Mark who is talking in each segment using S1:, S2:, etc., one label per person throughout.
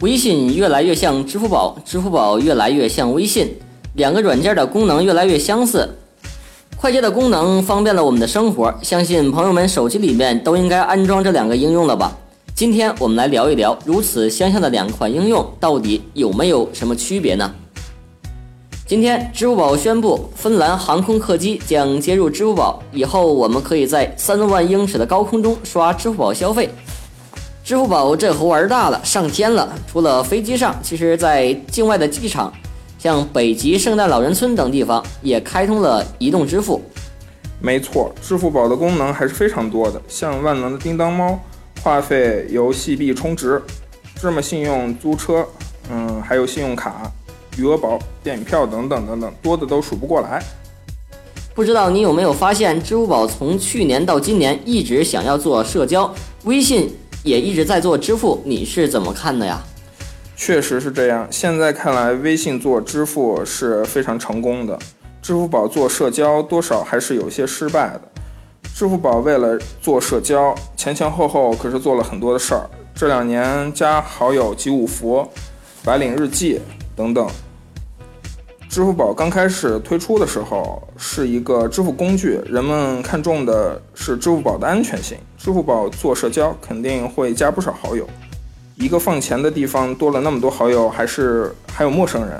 S1: 微信越来越像支付宝，支付宝越来越像微信，两个软件的功能越来越相似。快捷的功能方便了我们的生活，相信朋友们手机里面都应该安装这两个应用了吧？今天我们来聊一聊，如此相像的两款应用到底有没有什么区别呢？今天，支付宝宣布，芬兰航空客机将接入支付宝，以后我们可以在三万英尺的高空中刷支付宝消费。支付宝这回玩大了，上天了！除了飞机上，其实在境外的机场，像北极圣诞老人村等地方，也开通了移动支付。
S2: 没错，支付宝的功能还是非常多的，像万能的叮当猫，话费由戏币充值，芝麻信用租车，嗯，还有信用卡。余额宝、电影票等等等等，多的都数不过来。
S1: 不知道你有没有发现，支付宝从去年到今年一直想要做社交，微信也一直在做支付，你是怎么看的呀？
S2: 确实是这样。现在看来，微信做支付是非常成功的，支付宝做社交多少还是有些失败的。支付宝为了做社交，前前后后可是做了很多的事儿。这两年加好友集五福、白领日记等等。支付宝刚开始推出的时候是一个支付工具，人们看重的是支付宝的安全性。支付宝做社交肯定会加不少好友，一个放钱的地方多了那么多好友，还是还有陌生人，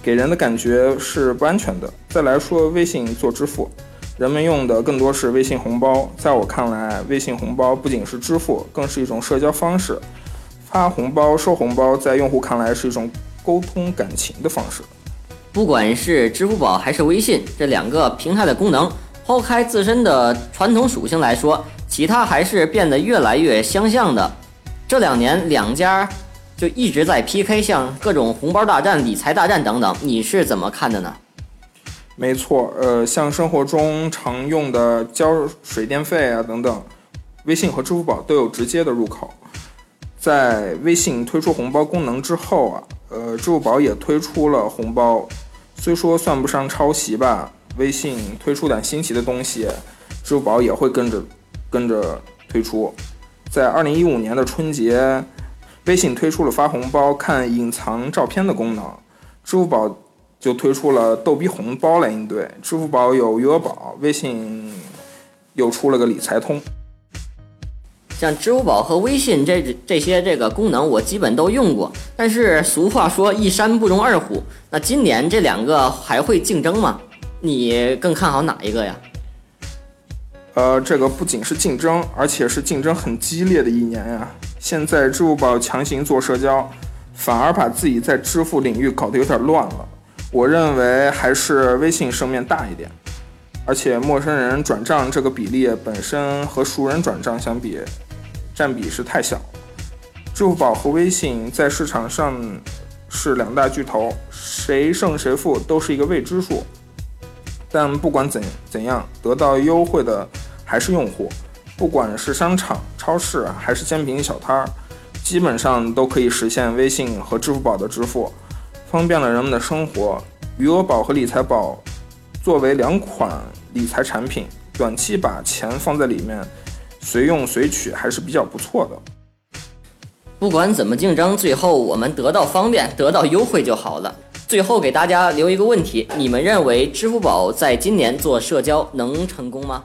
S2: 给人的感觉是不安全的。再来说微信做支付，人们用的更多是微信红包。在我看来，微信红包不仅是支付，更是一种社交方式。发红包、收红包，在用户看来是一种沟通感情的方式。
S1: 不管是支付宝还是微信这两个平台的功能，抛开自身的传统属性来说，其他还是变得越来越相像的。这两年两家就一直在 PK，像各种红包大战、理财大战等等，你是怎么看的呢？
S2: 没错，呃，像生活中常用的交水电费啊等等，微信和支付宝都有直接的入口。在微信推出红包功能之后啊，呃，支付宝也推出了红包。虽说算不上抄袭吧，微信推出点新奇的东西，支付宝也会跟着跟着推出。在二零一五年的春节，微信推出了发红包看隐藏照片的功能，支付宝就推出了逗逼红包来应对。支付宝有余额宝，微信又出了个理财通。
S1: 像支付宝和微信这这些这个功能，我基本都用过。但是俗话说一山不容二虎，那今年这两个还会竞争吗？你更看好哪一个呀？
S2: 呃，这个不仅是竞争，而且是竞争很激烈的一年呀。现在支付宝强行做社交，反而把自己在支付领域搞得有点乱了。我认为还是微信胜面大一点，而且陌生人转账这个比例本身和熟人转账相比。占比是太小，支付宝和微信在市场上是两大巨头，谁胜谁负都是一个未知数。但不管怎怎样，得到优惠的还是用户。不管是商场、超市还是煎饼小摊儿，基本上都可以实现微信和支付宝的支付，方便了人们的生活。余额宝和理财宝作为两款理财产品，短期把钱放在里面。随用随取还是比较不错的。
S1: 不管怎么竞争，最后我们得到方便、得到优惠就好了。最后给大家留一个问题：你们认为支付宝在今年做社交能成功吗？